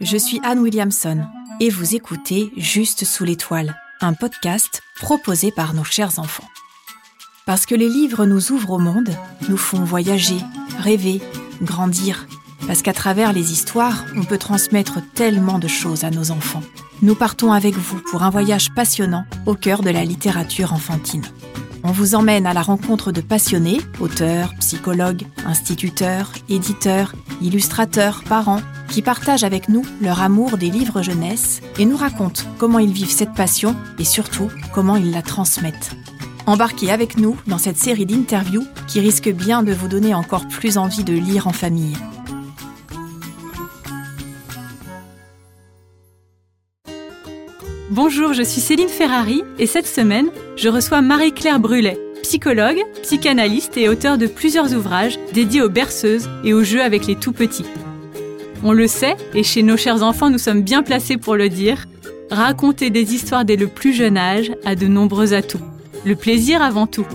je suis Anne Williamson et vous écoutez Juste sous l'étoile, un podcast proposé par nos chers enfants. Parce que les livres nous ouvrent au monde, nous font voyager, rêver, grandir. Parce qu'à travers les histoires, on peut transmettre tellement de choses à nos enfants. Nous partons avec vous pour un voyage passionnant au cœur de la littérature enfantine. On vous emmène à la rencontre de passionnés, auteurs, psychologues, instituteurs, éditeurs, illustrateurs, parents, qui partagent avec nous leur amour des livres jeunesse et nous racontent comment ils vivent cette passion et surtout comment ils la transmettent. Embarquez avec nous dans cette série d'interviews qui risque bien de vous donner encore plus envie de lire en famille. Bonjour, je suis Céline Ferrari et cette semaine, je reçois Marie-Claire Brulet, psychologue, psychanalyste et auteur de plusieurs ouvrages dédiés aux berceuses et aux jeux avec les tout-petits. On le sait, et chez nos chers enfants, nous sommes bien placés pour le dire, raconter des histoires dès le plus jeune âge a de nombreux atouts. Le plaisir avant tout.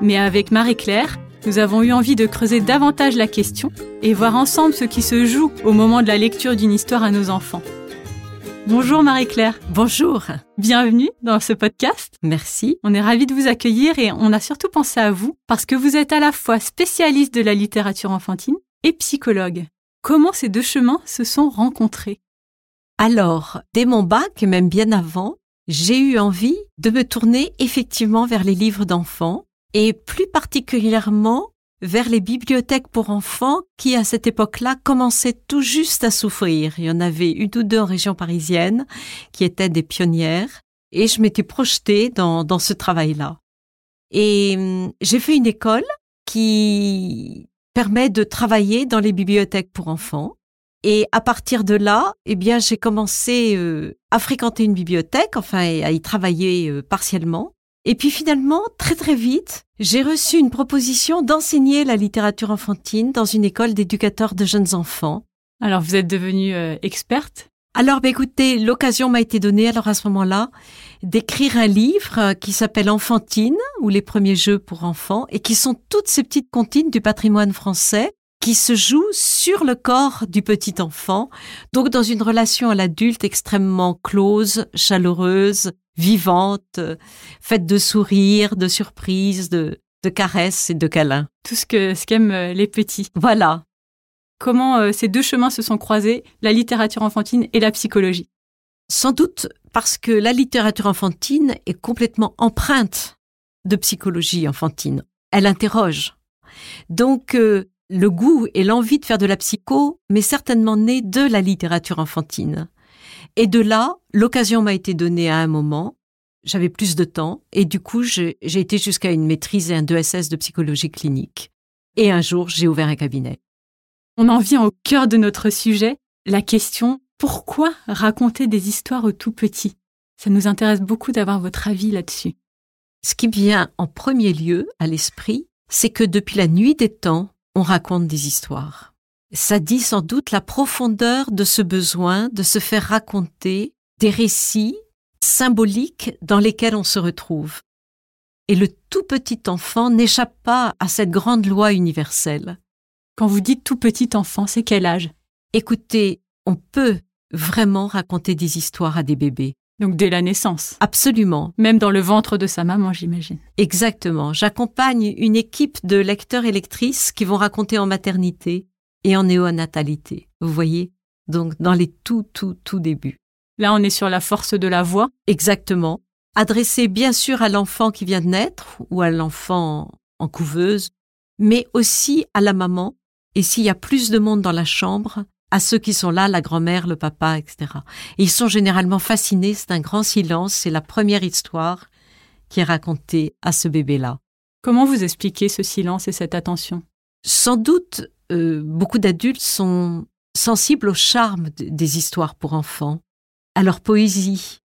Mais avec Marie-Claire, nous avons eu envie de creuser davantage la question et voir ensemble ce qui se joue au moment de la lecture d'une histoire à nos enfants. Bonjour Marie-Claire. Bonjour. Bienvenue dans ce podcast. Merci. On est ravis de vous accueillir et on a surtout pensé à vous parce que vous êtes à la fois spécialiste de la littérature enfantine et psychologue. Comment ces deux chemins se sont rencontrés Alors, dès mon bac, et même bien avant, j'ai eu envie de me tourner effectivement vers les livres d'enfants et plus particulièrement vers les bibliothèques pour enfants qui, à cette époque-là, commençaient tout juste à souffrir. Il y en avait une ou deux en région parisienne qui étaient des pionnières et je m'étais projetée dans, ce travail-là. Et hum, j'ai fait une école qui permet de travailler dans les bibliothèques pour enfants. Et à partir de là, eh bien, j'ai commencé euh, à fréquenter une bibliothèque, enfin, à y travailler euh, partiellement. Et puis finalement, très très vite, j'ai reçu une proposition d'enseigner la littérature enfantine dans une école d'éducateurs de jeunes enfants. Alors vous êtes devenue euh, experte? Alors bah, écoutez, l'occasion m'a été donnée alors à ce moment-là d'écrire un livre euh, qui s'appelle Enfantine ou les premiers jeux pour enfants et qui sont toutes ces petites comptines du patrimoine français qui se jouent sur le corps du petit enfant, donc dans une relation à l'adulte extrêmement close, chaleureuse, vivante, faite de sourires, de surprises, de, de caresses et de câlins. Tout ce que ce qu'aiment euh, les petits. Voilà. Comment euh, ces deux chemins se sont croisés, la littérature enfantine et la psychologie Sans doute parce que la littérature enfantine est complètement empreinte de psychologie enfantine. Elle interroge. Donc, euh, le goût et l'envie de faire de la psycho m'est certainement né de la littérature enfantine. Et de là, l'occasion m'a été donnée à un moment. J'avais plus de temps et du coup, j'ai été jusqu'à une maîtrise et un 2SS de psychologie clinique. Et un jour, j'ai ouvert un cabinet. On en vient au cœur de notre sujet, la question pourquoi raconter des histoires aux tout petits? Ça nous intéresse beaucoup d'avoir votre avis là-dessus. Ce qui vient en premier lieu à l'esprit, c'est que depuis la nuit des temps, on raconte des histoires. Ça dit sans doute la profondeur de ce besoin de se faire raconter des récits symboliques dans lesquels on se retrouve. Et le tout petit enfant n'échappe pas à cette grande loi universelle. Quand vous dites tout petit enfant, c'est quel âge? Écoutez, on peut vraiment raconter des histoires à des bébés. Donc dès la naissance. Absolument. Même dans le ventre de sa maman, j'imagine. Exactement. J'accompagne une équipe de lecteurs et lectrices qui vont raconter en maternité, et en néonatalité. Vous voyez? Donc dans les tout, tout, tout débuts. Là, on est sur la force de la voix. Exactement. Adressé bien sûr à l'enfant qui vient de naître ou à l'enfant en couveuse, mais aussi à la maman. Et s'il y a plus de monde dans la chambre, à ceux qui sont là, la grand-mère, le papa, etc. Et ils sont généralement fascinés, c'est un grand silence, c'est la première histoire qui est racontée à ce bébé-là. Comment vous expliquez ce silence et cette attention? Sans doute euh, beaucoup d'adultes sont sensibles au charme des histoires pour enfants, à leur poésie.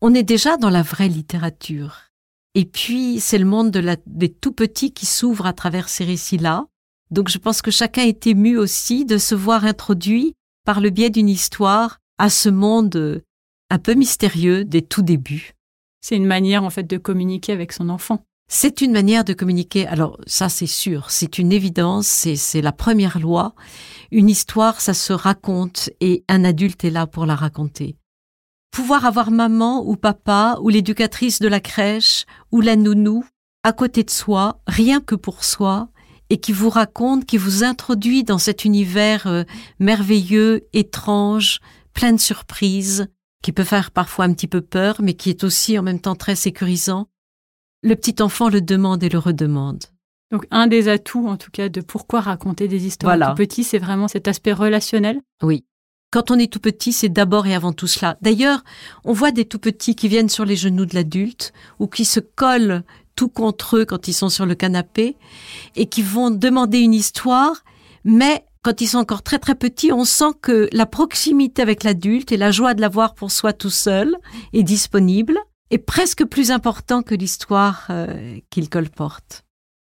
On est déjà dans la vraie littérature. Et puis, c'est le monde des tout petits qui s'ouvre à travers ces récits-là. Donc, je pense que chacun est ému aussi de se voir introduit par le biais d'une histoire à ce monde euh, un peu mystérieux des tout débuts. C'est une manière, en fait, de communiquer avec son enfant. C'est une manière de communiquer. Alors ça, c'est sûr, c'est une évidence, c'est la première loi. Une histoire, ça se raconte et un adulte est là pour la raconter. Pouvoir avoir maman ou papa ou l'éducatrice de la crèche ou la nounou à côté de soi, rien que pour soi, et qui vous raconte, qui vous introduit dans cet univers euh, merveilleux, étrange, plein de surprises, qui peut faire parfois un petit peu peur, mais qui est aussi en même temps très sécurisant. Le petit enfant le demande et le redemande. Donc un des atouts, en tout cas, de pourquoi raconter des histoires tout petit, c'est vraiment cet aspect relationnel? Oui. Quand on est tout petit, c'est d'abord et avant tout cela. D'ailleurs, on voit des tout petits qui viennent sur les genoux de l'adulte ou qui se collent tout contre eux quand ils sont sur le canapé et qui vont demander une histoire, mais quand ils sont encore très très petits, on sent que la proximité avec l'adulte et la joie de l'avoir pour soi tout seul est disponible est presque plus important que l'histoire euh, qu'il colporte.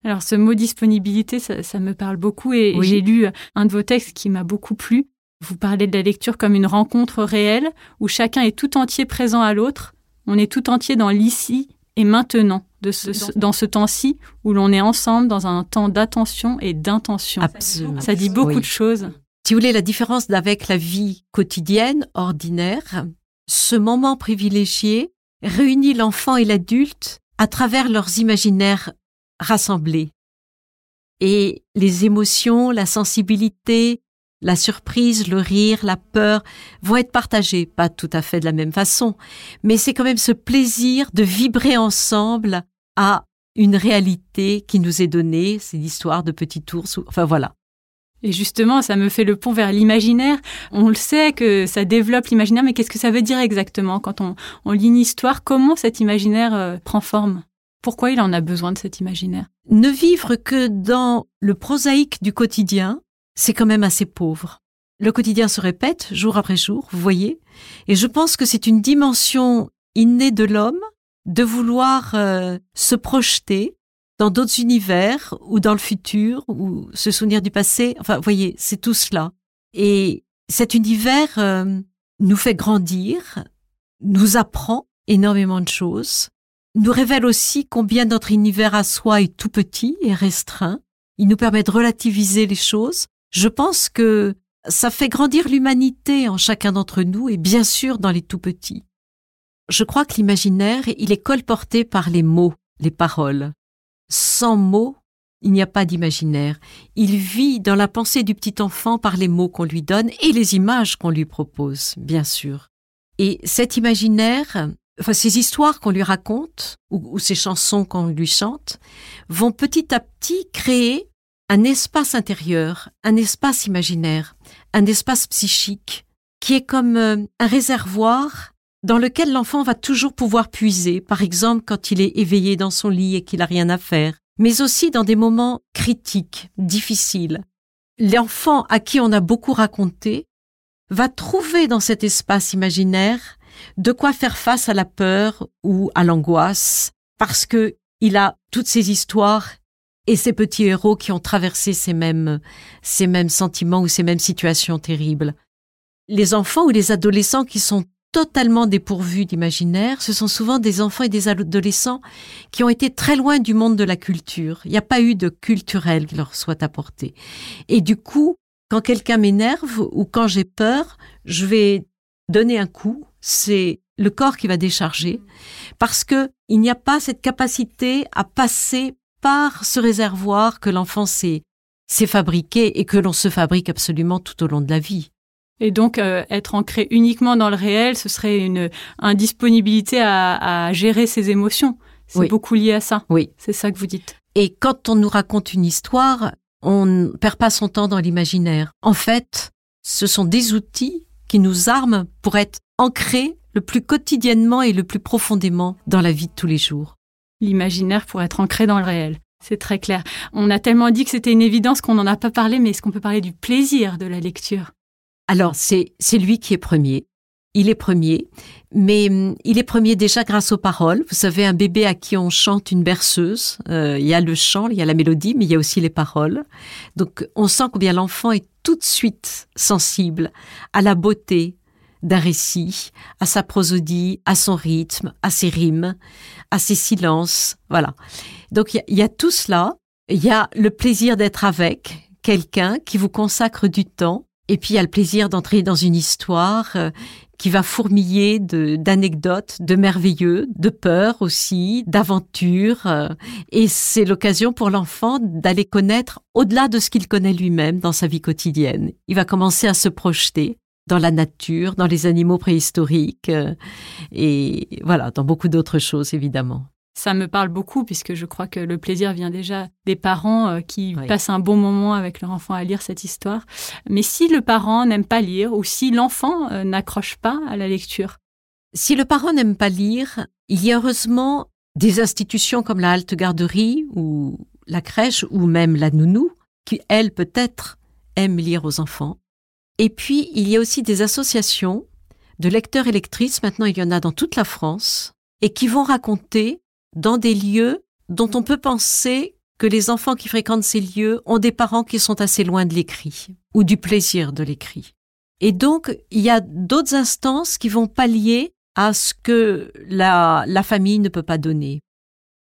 Alors ce mot disponibilité, ça, me parle beaucoup et j'ai lu un de vos textes qui m'a beaucoup plu. Vous parlez de la lecture comme une rencontre réelle où chacun est tout entier présent à l'autre. On est tout entier dans l'ici et maintenant, de ce, dans ce temps-ci où l'on est ensemble dans un temps d'attention et d'intention. Absolument. Ça dit beaucoup de choses. Si vous voulez, la différence avec la vie quotidienne, ordinaire, ce moment privilégié réunit l'enfant et l'adulte à travers leurs imaginaires rassemblés. Et les émotions, la sensibilité, la surprise, le rire, la peur vont être partagés, pas tout à fait de la même façon, mais c'est quand même ce plaisir de vibrer ensemble à une réalité qui nous est donnée, c'est l'histoire de Petit Ours, enfin voilà. Et justement, ça me fait le pont vers l'imaginaire. On le sait que ça développe l'imaginaire, mais qu'est-ce que ça veut dire exactement quand on, lit une histoire? Comment cet imaginaire euh, prend forme? Pourquoi il en a besoin de cet imaginaire? Ne vivre que dans le prosaïque du quotidien, c'est quand même assez pauvre. Le quotidien se répète jour après jour, vous voyez, et je pense que c'est une dimension innée de l'homme de vouloir euh, se projeter dans d'autres univers ou dans le futur ou se souvenir du passé. Enfin, vous voyez, c'est tout cela. Et cet univers euh, nous fait grandir, nous apprend énormément de choses, nous révèle aussi combien notre univers à soi est tout petit et restreint. Il nous permet de relativiser les choses, je pense que ça fait grandir l'humanité en chacun d'entre nous et bien sûr dans les tout petits. Je crois que l'imaginaire, il est colporté par les mots, les paroles. Sans mots, il n'y a pas d'imaginaire. Il vit dans la pensée du petit enfant par les mots qu'on lui donne et les images qu'on lui propose, bien sûr. Et cet imaginaire, enfin ces histoires qu'on lui raconte ou, ou ces chansons qu'on lui chante, vont petit à petit créer un espace intérieur, un espace imaginaire, un espace psychique, qui est comme euh, un réservoir dans lequel l'enfant va toujours pouvoir puiser, par exemple quand il est éveillé dans son lit et qu'il n'a rien à faire, mais aussi dans des moments critiques, difficiles. L'enfant à qui on a beaucoup raconté va trouver dans cet espace imaginaire de quoi faire face à la peur ou à l'angoisse, parce que il a toutes ces histoires et ces petits héros qui ont traversé ces mêmes, ces mêmes sentiments ou ces mêmes situations terribles. Les enfants ou les adolescents qui sont totalement dépourvus d'imaginaire, ce sont souvent des enfants et des adolescents qui ont été très loin du monde de la culture. Il n'y a pas eu de culturel qui leur soit apporté. Et du coup, quand quelqu'un m'énerve ou quand j'ai peur, je vais donner un coup. C'est le corps qui va décharger parce que il n'y a pas cette capacité à passer par ce réservoir que l'enfant s'est fabriqué et que l'on se fabrique absolument tout au long de la vie. Et donc, euh, être ancré uniquement dans le réel, ce serait une indisponibilité à, à gérer ses émotions. C'est beaucoup lié à ça. Oui. C'est ça que vous dites. Et quand on nous raconte une histoire, on ne perd pas son temps dans l'imaginaire. En fait, ce sont des outils qui nous arment pour être ancrés le plus quotidiennement et le plus profondément dans la vie de tous les jours l'imaginaire pour être ancré dans le réel. C'est très clair. On a tellement dit que c'était une évidence qu'on n'en a pas parlé, mais est-ce qu'on peut parler du plaisir de la lecture? Alors, c'est, lui qui est premier. Il est premier, mais hum, il est premier déjà grâce aux paroles. Vous savez, un bébé à qui on chante une berceuse, euh, il y a le chant, il y a la mélodie, mais il y a aussi les paroles. Donc, on sent combien l'enfant est tout de suite sensible à la beauté, d'un récit, à sa prosodie, à son rythme, à ses rimes, à ses silences. Voilà. Donc il y, a tout cela. Il y a le plaisir d'être avec quelqu'un qui vous consacre du temps. Et puis il y a le plaisir d'entrer dans une histoire euh, qui va fourmiller d'anecdotes, de, merveilleux, de peur aussi, d'aventures. Euh, et c'est l'occasion pour l'enfant d'aller connaître au-delà de ce qu'il connaît lui-même dans sa vie quotidienne. Il va commencer à se projeter dans la nature, dans les animaux préhistoriques, euh, et voilà, dans beaucoup d'autres choses évidemment. Ça me parle beaucoup puisque je crois que le plaisir vient déjà des parents euh, qui passent un bon moment avec leur enfant à lire cette histoire. Mais si le parent n'aime pas lire ou si l'enfant euh, n'accroche pas à la lecture? Si le parent n'aime pas lire, il y a heureusement des institutions comme la halte garderie ou la crèche ou même la nounou qui, elles, peut-être, aiment lire aux enfants. Et puis, il y a aussi des associations de lecteurs et lectrices, maintenant il y en a dans toute la France, et qui vont raconter dans des lieux dont on peut penser que les enfants qui fréquentent ces lieux ont des parents qui sont assez loin de l'écrit ou du plaisir de l'écrit. Et donc, il y a d'autres instances qui vont pallier à ce que la, la famille ne peut pas donner.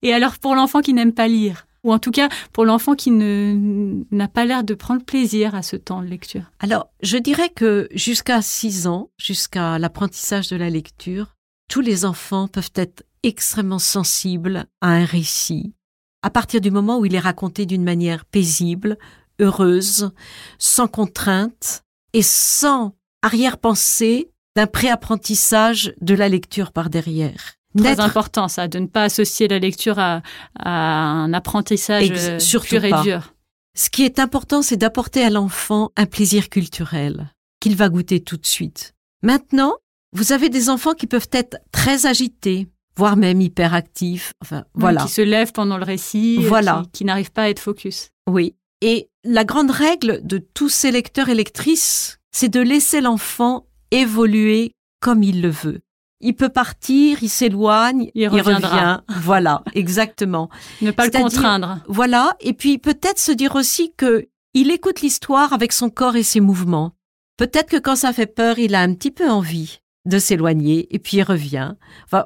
Et alors, pour l'enfant qui n'aime pas lire, ou en tout cas pour l'enfant qui n'a pas l'air de prendre plaisir à ce temps de lecture Alors, je dirais que jusqu'à 6 ans, jusqu'à l'apprentissage de la lecture, tous les enfants peuvent être extrêmement sensibles à un récit, à partir du moment où il est raconté d'une manière paisible, heureuse, sans contrainte et sans arrière-pensée d'un préapprentissage de la lecture par derrière. Très important ça, de ne pas associer la lecture à, un apprentissage Ex pur et dur. Ce qui est important, c'est d'apporter à l'enfant un plaisir culturel qu'il va goûter tout de suite. Maintenant, vous avez des enfants qui peuvent être très agités, voire même hyperactifs. Enfin, voilà. Qui se lèvent pendant le récit, voilà. qui, qui n'arrivent pas à être focus. Oui. Et la grande règle de tous ces lecteurs et lectrices, c'est de laisser l'enfant évoluer comme il le veut il peut partir, il s'éloigne, il, revient. Voilà, exactement. ne pas le contraindre. Voilà, et puis peut-être se dire aussi que il écoute l'histoire avec son corps et ses mouvements. Peut-être que quand ça fait peur, il a un petit peu envie de s'éloigner et puis il revient.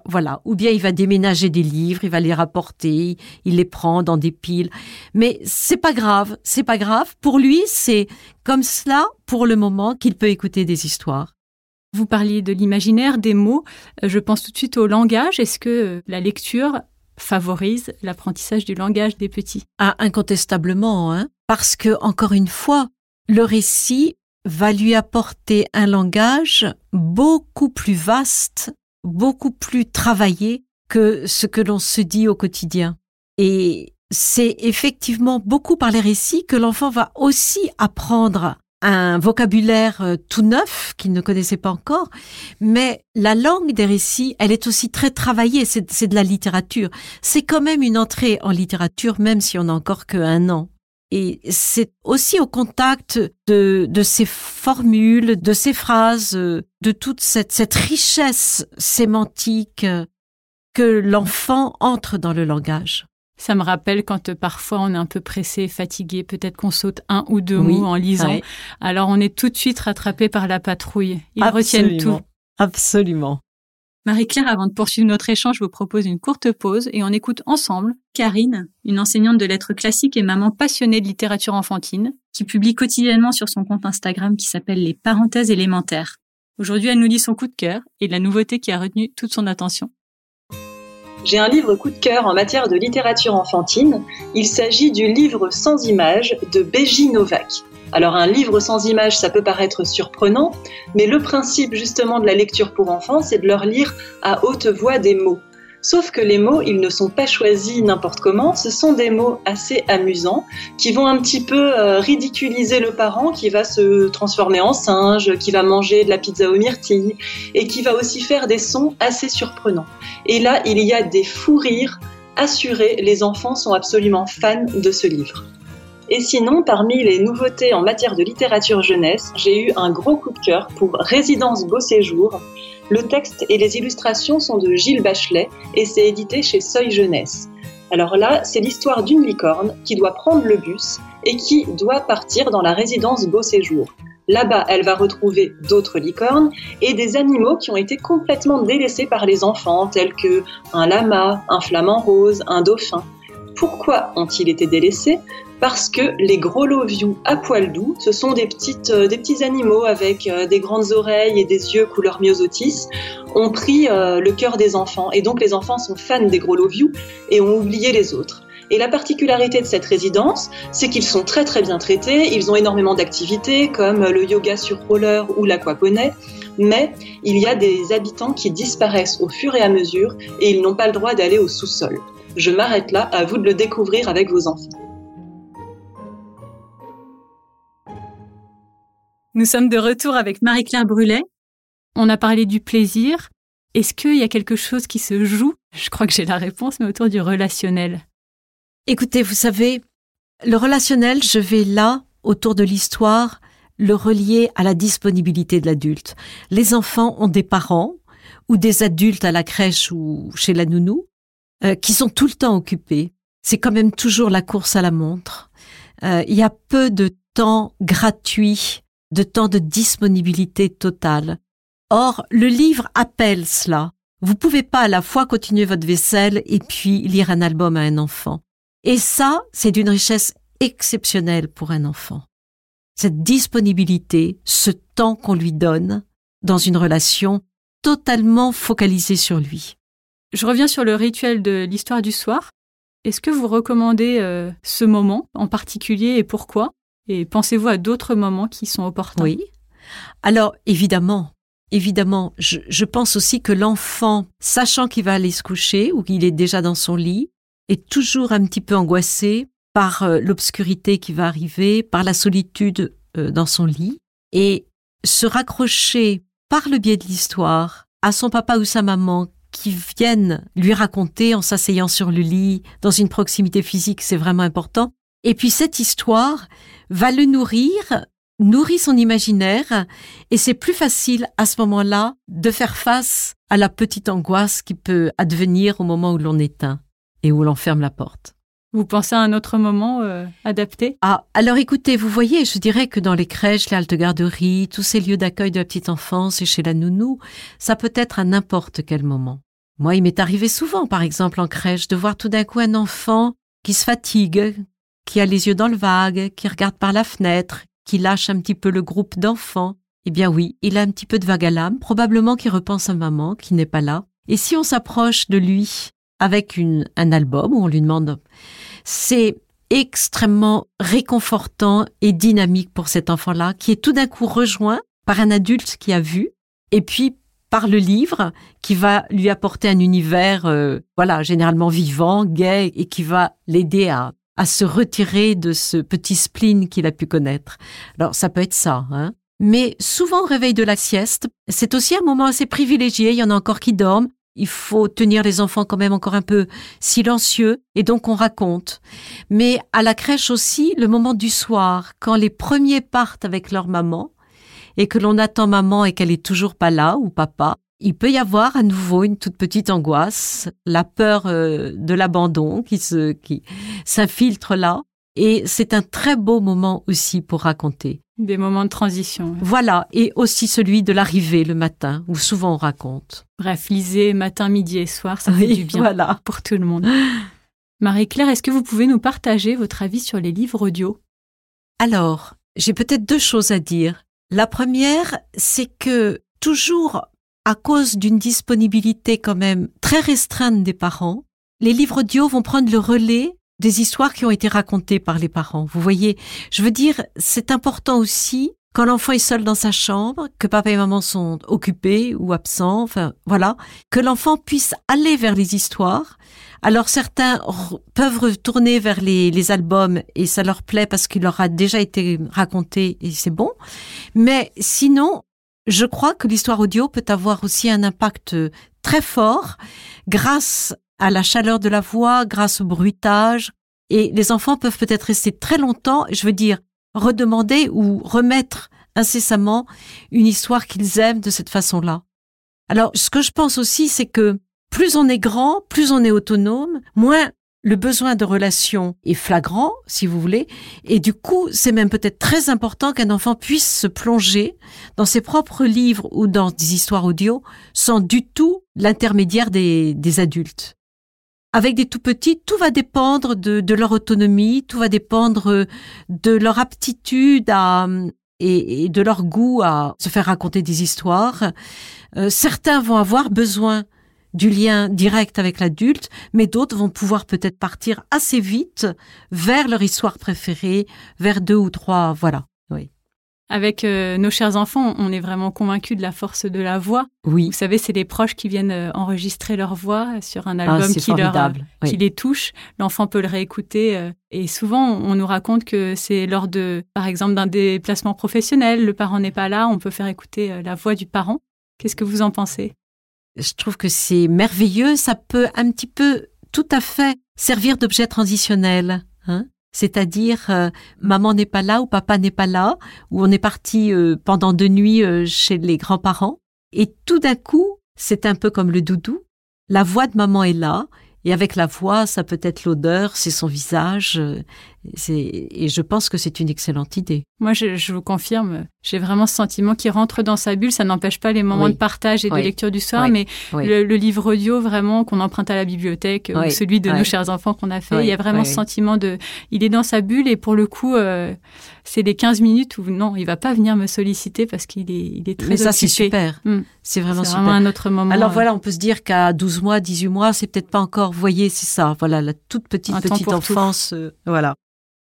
Voilà, ou bien il va déménager des livres, il va les rapporter, il les prend dans des piles. Mais c'est pas grave, c'est pas grave. Pour lui, c'est comme cela pour le moment qu'il peut écouter des histoires. Vous parliez de l'imaginaire, des mots. Euh, je pense tout de suite au langage. Est-ce que euh, la lecture favorise l'apprentissage du langage des petits? Ah, incontestablement, hein. Parce que, encore une fois, le récit va lui apporter un langage beaucoup plus vaste, beaucoup plus travaillé que ce que l'on se dit au quotidien. Et c'est effectivement beaucoup par les récits que l'enfant va aussi apprendre un vocabulaire euh, tout neuf qu'il ne connaissait pas encore, mais la langue des récits, elle est aussi très travaillée, c'est de la littérature. C'est quand même une entrée en littérature, même si on n'a encore que un an. Et c'est aussi au contact de, ces formules, de ces phrases, euh, de toute cette, cette richesse sémantique euh, que l'enfant entre dans le langage. Ça me rappelle quand euh, parfois on est un peu pressé, fatigué, peut-être qu'on saute un ou deux mots en lisant. Alors on est tout de suite rattrapé par la patrouille. Ils retiennent tout. Absolument. Marie-Claire, avant de poursuivre notre échange, je vous propose une courte pause et on écoute ensemble Karine, une enseignante de lettres classiques et maman passionnée de littérature enfantine, qui publie quotidiennement sur son compte Instagram qui s'appelle Les Parenthèses élémentaires. Aujourd'hui, elle nous dit son coup de cœur et la nouveauté qui a retenu toute son attention. J'ai un livre coup de cœur en matière de littérature enfantine. Il s'agit du livre sans images de Beji Novak. Alors un livre sans images, ça peut paraître surprenant, mais le principe justement de la lecture pour enfants, c'est de leur lire à haute voix des mots. Sauf que les mots, ils ne sont pas choisis n'importe comment, ce sont des mots assez amusants qui vont un petit peu euh, ridiculiser le parent qui va se transformer en singe, qui va manger de la pizza aux myrtilles et qui va aussi faire des sons assez surprenants. Et là, il y a des fous rires assurés, les enfants sont absolument fans de ce livre. Et sinon, parmi les nouveautés en matière de littérature jeunesse, j'ai eu un gros coup de cœur pour Résidence Beau Séjour, le texte et les illustrations sont de Gilles Bachelet et c'est édité chez Seuil Jeunesse. Alors là, c'est l'histoire d'une licorne qui doit prendre le bus et qui doit partir dans la résidence Beau Séjour. Là-bas, elle va retrouver d'autres licornes et des animaux qui ont été complètement délaissés par les enfants, tels que un lama, un flamant rose, un dauphin. Pourquoi ont-ils été délaissés? Parce que les gros lovious à poils doux, ce sont des, euh, petits animaux avec euh, des grandes oreilles et des yeux couleur myosotis, ont pris euh, le cœur des enfants. Et donc les enfants sont fans des gros lovious et ont oublié les autres. Et la particularité de cette résidence, c'est qu'ils sont très très bien traités, ils ont énormément d'activités comme le yoga sur roller ou l'aquaponie, mais il y a des habitants qui disparaissent au fur et à mesure et ils n'ont pas le droit d'aller au sous-sol. Je m'arrête là, à vous de le découvrir avec vos enfants. Nous sommes de retour avec Marie-Claire Brulet. On a parlé du plaisir. Est-ce qu'il y a quelque chose qui se joue? Je crois que j'ai la réponse, mais autour du relationnel. Écoutez, vous savez, le relationnel, je vais là, autour de l'histoire, le relier à la disponibilité de l'adulte. Les enfants ont des parents ou des adultes à la crèche ou chez la nounou euh, qui sont tout le temps occupés. C'est quand même toujours la course à la montre. Euh, il y a peu de temps gratuit, de temps de disponibilité totale. Or, le livre appelle cela. Vous pouvez pas à la fois continuer votre vaisselle et puis lire un album à un enfant. Et ça, c'est d'une richesse exceptionnelle pour un enfant. Cette disponibilité, ce temps qu'on lui donne dans une relation totalement focalisée sur lui. Je reviens sur le rituel de l'histoire du soir. Est-ce que vous recommandez euh, ce moment en particulier et pourquoi? Et pensez-vous à d'autres moments qui sont opportuns? Oui. Alors, évidemment, évidemment, je, pense aussi que l'enfant, sachant qu'il va aller se coucher ou qu'il est déjà dans son lit, est toujours un petit peu angoissé par euh, l'obscurité qui va arriver, par la solitude euh, dans son lit, et se raccrocher par le biais de l'histoire à son papa ou sa maman qui viennent lui raconter en s'asseyant sur le lit, dans une proximité physique, c'est vraiment important. Et puis cette histoire va le nourrir, nourrit son imaginaire, et c'est plus facile à ce moment-là de faire face à la petite angoisse qui peut advenir au moment où l'on éteint et où l'on ferme la porte. Vous pensez à un autre moment euh, adapté? Ah, alors écoutez, vous voyez, je dirais que dans les crèches, les haltes garderies, tous ces lieux d'accueil de la petite enfance et chez la nounou, ça peut être à n'importe quel moment. Moi, il m'est arrivé souvent, par exemple, en crèche, de voir tout d'un coup un enfant qui se fatigue, qui a les yeux dans le vague, qui regarde par la fenêtre, qui lâche un petit peu le groupe d'enfants. Eh bien oui, il a un petit peu de vague à l'âme, probablement qu'il repense à maman, qui n'est pas là. Et si on s'approche de lui avec une, un album où on lui demande, c'est extrêmement réconfortant et dynamique pour cet enfant-là, qui est tout d'un coup rejoint par un adulte qui a vu, et puis par le livre, qui va lui apporter un univers, euh, voilà, généralement vivant, gai, et qui va l'aider à, à se retirer de ce petit spleen qu'il a pu connaître. Alors, ça peut être ça, hein. Mais souvent, au réveil de la sieste, c'est aussi un moment assez privilégié. Il y en a encore qui dorment il faut tenir les enfants quand même encore un peu silencieux et donc on raconte. Mais à la crèche aussi, le moment du soir, quand les premiers partent avec leur maman et que l'on attend maman et qu'elle est toujours pas là ou papa, il peut y avoir à nouveau une toute petite angoisse, la peur euh, de l'abandon qui se qui s'infiltre là et c'est un très beau moment aussi pour raconter. Des moments de transition. Voilà, et aussi celui de l'arrivée le matin, où souvent on raconte. Bref, lisez matin, midi et soir, ça fait du bien voilà. pour tout le monde. Marie-Claire, est-ce que vous pouvez nous partager votre avis sur les livres audio? Alors, j'ai peut-être deux choses à dire. La première, c'est que toujours à cause d'une disponibilité quand même très restreinte des parents, les livres audio vont prendre le relais des histoires qui ont été racontées par les parents. Vous voyez, je veux dire, c'est important aussi quand l'enfant est seul dans sa chambre, que papa et maman sont occupés ou absents, enfin voilà, que l'enfant puisse aller vers les histoires. Alors certains peuvent retourner vers les, les, albums et ça leur plaît parce qu'il leur a déjà été raconté et c'est bon. Mais sinon, je crois que l'histoire audio peut avoir aussi un impact très fort grâce à la chaleur de la voix, grâce au bruitage. Et les enfants peuvent peut-être rester très longtemps, je veux dire, redemander ou remettre incessamment une histoire qu'ils aiment de cette façon-là. Alors, ce que je pense aussi, c'est que plus on est grand, plus on est autonome, moins le besoin de relation est flagrant, si vous voulez, et du coup, c'est même peut-être très important qu'un enfant puisse se plonger dans ses propres livres ou dans des histoires audio sans du tout l'intermédiaire des, adultes. Avec des tout petits, tout va dépendre de, leur autonomie, tout va dépendre de leur aptitude à, et, de leur goût à se faire raconter des histoires. Euh, certains vont avoir besoin du lien direct avec l'adulte, mais d'autres vont pouvoir peut-être partir assez vite vers leur histoire préférée, vers deux ou trois, voilà. Avec euh, nos chers enfants, on est vraiment convaincus de la force de la voix. Oui. Vous savez, c'est les proches qui viennent euh, enregistrer leur voix sur un ah, album qui, leur, euh, qui les touche. L'enfant peut le réécouter. Et souvent, on nous raconte que c'est lors de, par exemple, d'un déplacement professionnel, le parent n'est pas là, on peut faire écouter la voix du parent. Qu'est-ce que vous en pensez? Je trouve que c'est merveilleux. Ça peut un petit peu, tout à fait, servir d'objet transitionnel. Hein c'est-à-dire euh, maman n'est pas là ou papa n'est pas là, ou on est parti euh, pendant deux nuits euh, chez les grands-parents, et tout d'un coup, c'est un peu comme le doudou, la voix de maman est là, et avec la voix, ça peut être l'odeur, c'est son visage. Et je pense que c'est une excellente idée. Moi, je, vous confirme, j'ai vraiment ce sentiment qui rentre dans sa bulle. Ça n'empêche pas les moments de partage et de lecture du soir, mais le, livre audio vraiment qu'on emprunte à la bibliothèque ou celui de nos chers enfants qu'on a fait, il y a vraiment ce sentiment de, il est dans sa bulle et pour le coup, euh, c'est les 15 minutes où non, il va pas venir me solliciter parce qu'il est, il est très Mais ça, c'est super. Hmm. C'est vraiment super. vraiment un autre moment. Alors euh, voilà, on peut se dire qu'à 12 mois, 18 mois, c'est peut-être pas encore, vous voyez, c'est ça. Voilà, la toute petite, petite enfance. Euh, voilà.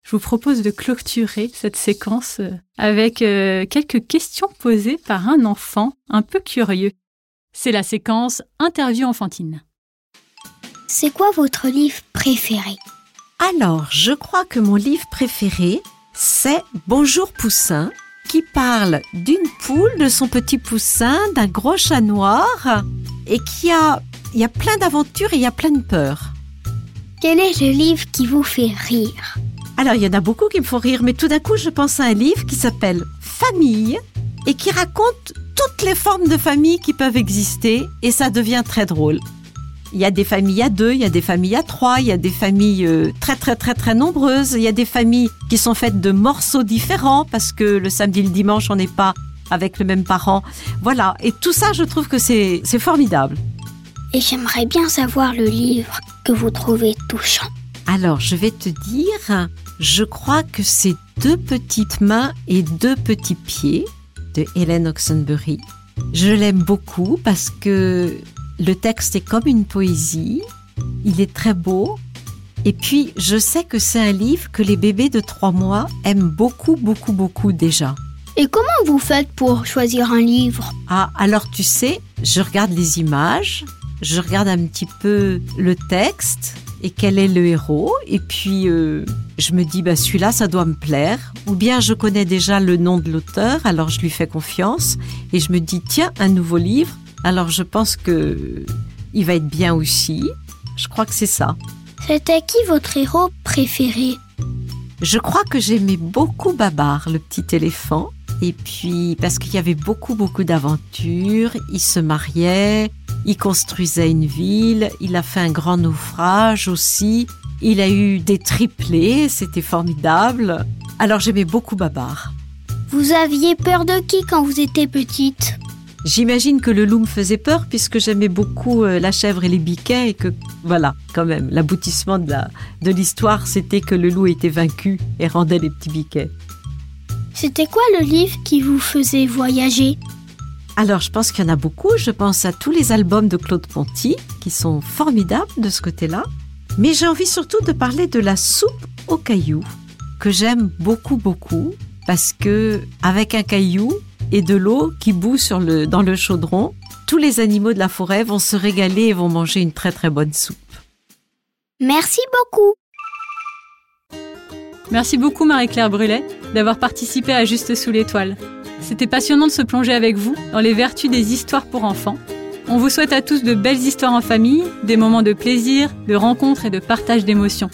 Je vous propose de clôturer cette séquence euh, avec quelques questions posées par un enfant un peu curieux. C'est la séquence interview enfantine. C'est quoi votre livre préféré? Alors, je crois que mon livre préféré, c'est Bonjour Poussin, qui parle d'une poule, de son petit poussin, d'un gros chat noir, et qui a, il y a plein d'aventures et il y a plein de peurs. Quel est le livre qui vous fait rire? Alors, il y en a beaucoup qui me font rire, mais tout d'un coup, je pense à un livre qui s'appelle Famille et qui raconte toutes les formes de famille qui peuvent exister, et ça devient très drôle. Il y a des familles à deux, il y a des familles à trois, il y a des familles euh, très très très très nombreuses, il y a des familles qui sont faites de morceaux différents parce que le samedi et le dimanche on n'est pas avec le même parent. Voilà, et tout ça je trouve que c'est formidable. Et j'aimerais bien savoir le livre que vous trouvez touchant. Alors je vais te dire, je crois que c'est Deux petites mains et deux petits pieds de Hélène Oxenbury. Je l'aime beaucoup parce que le texte est comme une poésie, il est très beau, et puis je sais que c'est un livre que les bébés de trois mois aiment beaucoup, beaucoup, beaucoup déjà. Et comment vous faites pour choisir un livre? Ah, alors tu sais, je regarde les images, je regarde un petit peu le texte et quel est le héros, et puis euh, je me dis, bah, celui-là, ça doit me plaire. Ou bien je connais déjà le nom de l'auteur, alors je lui fais confiance, et je me dis, tiens, un nouveau livre, alors je pense que il va être bien aussi. Je crois que c'est ça. C'était qui votre héros préféré? Je crois que j'aimais beaucoup Babar, le petit éléphant. Et puis parce qu'il y avait beaucoup beaucoup d'aventures, il se mariait, il construisait une ville, il a fait un grand naufrage aussi, il a eu des triplés, c'était formidable. Alors j'aimais beaucoup Babar. Vous aviez peur de qui quand vous étiez petite? J'imagine que le loup me faisait peur puisque j'aimais beaucoup euh, la chèvre et les biquets et que voilà, quand même, l'aboutissement de de l'histoire, c'était que le loup était vaincu et rendait les petits biquets. C'était quoi le livre qui vous faisait voyager? Alors, je pense qu'il y en a beaucoup. Je pense à tous les albums de Claude Ponty, qui sont formidables de ce côté-là. Mais j'ai envie surtout de parler de la soupe aux cailloux, que j'aime beaucoup, beaucoup, parce que avec un caillou, et de l'eau qui bout sur le, dans le chaudron, tous les animaux de la forêt vont se régaler et vont manger une très très bonne soupe. Merci beaucoup. Merci beaucoup Marie-Claire Brulet d'avoir participé à Juste sous l'étoile. C'était passionnant de se plonger avec vous dans les vertus des histoires pour enfants. On vous souhaite à tous de belles histoires en famille, des moments de plaisir, de rencontres et de partage d'émotions.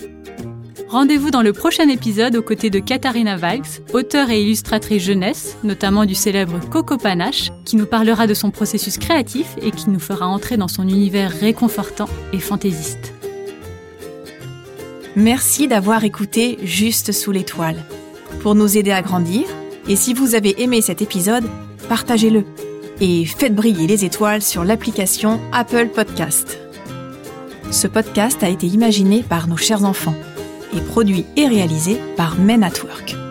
Rendez-vous dans le prochain épisode aux côtés de Katharina Valks, auteure et illustratrice jeunesse, notamment du célèbre Coco Panache, qui nous parlera de son processus créatif et qui nous fera entrer dans son univers réconfortant et fantaisiste. Merci d'avoir écouté Juste sous l'étoile. Pour nous aider à grandir, et si vous avez aimé cet épisode, partagez-le et faites briller les étoiles sur l'application Apple Podcast. Ce podcast a été imaginé par nos chers enfants et produit et réalisé par Men at Work.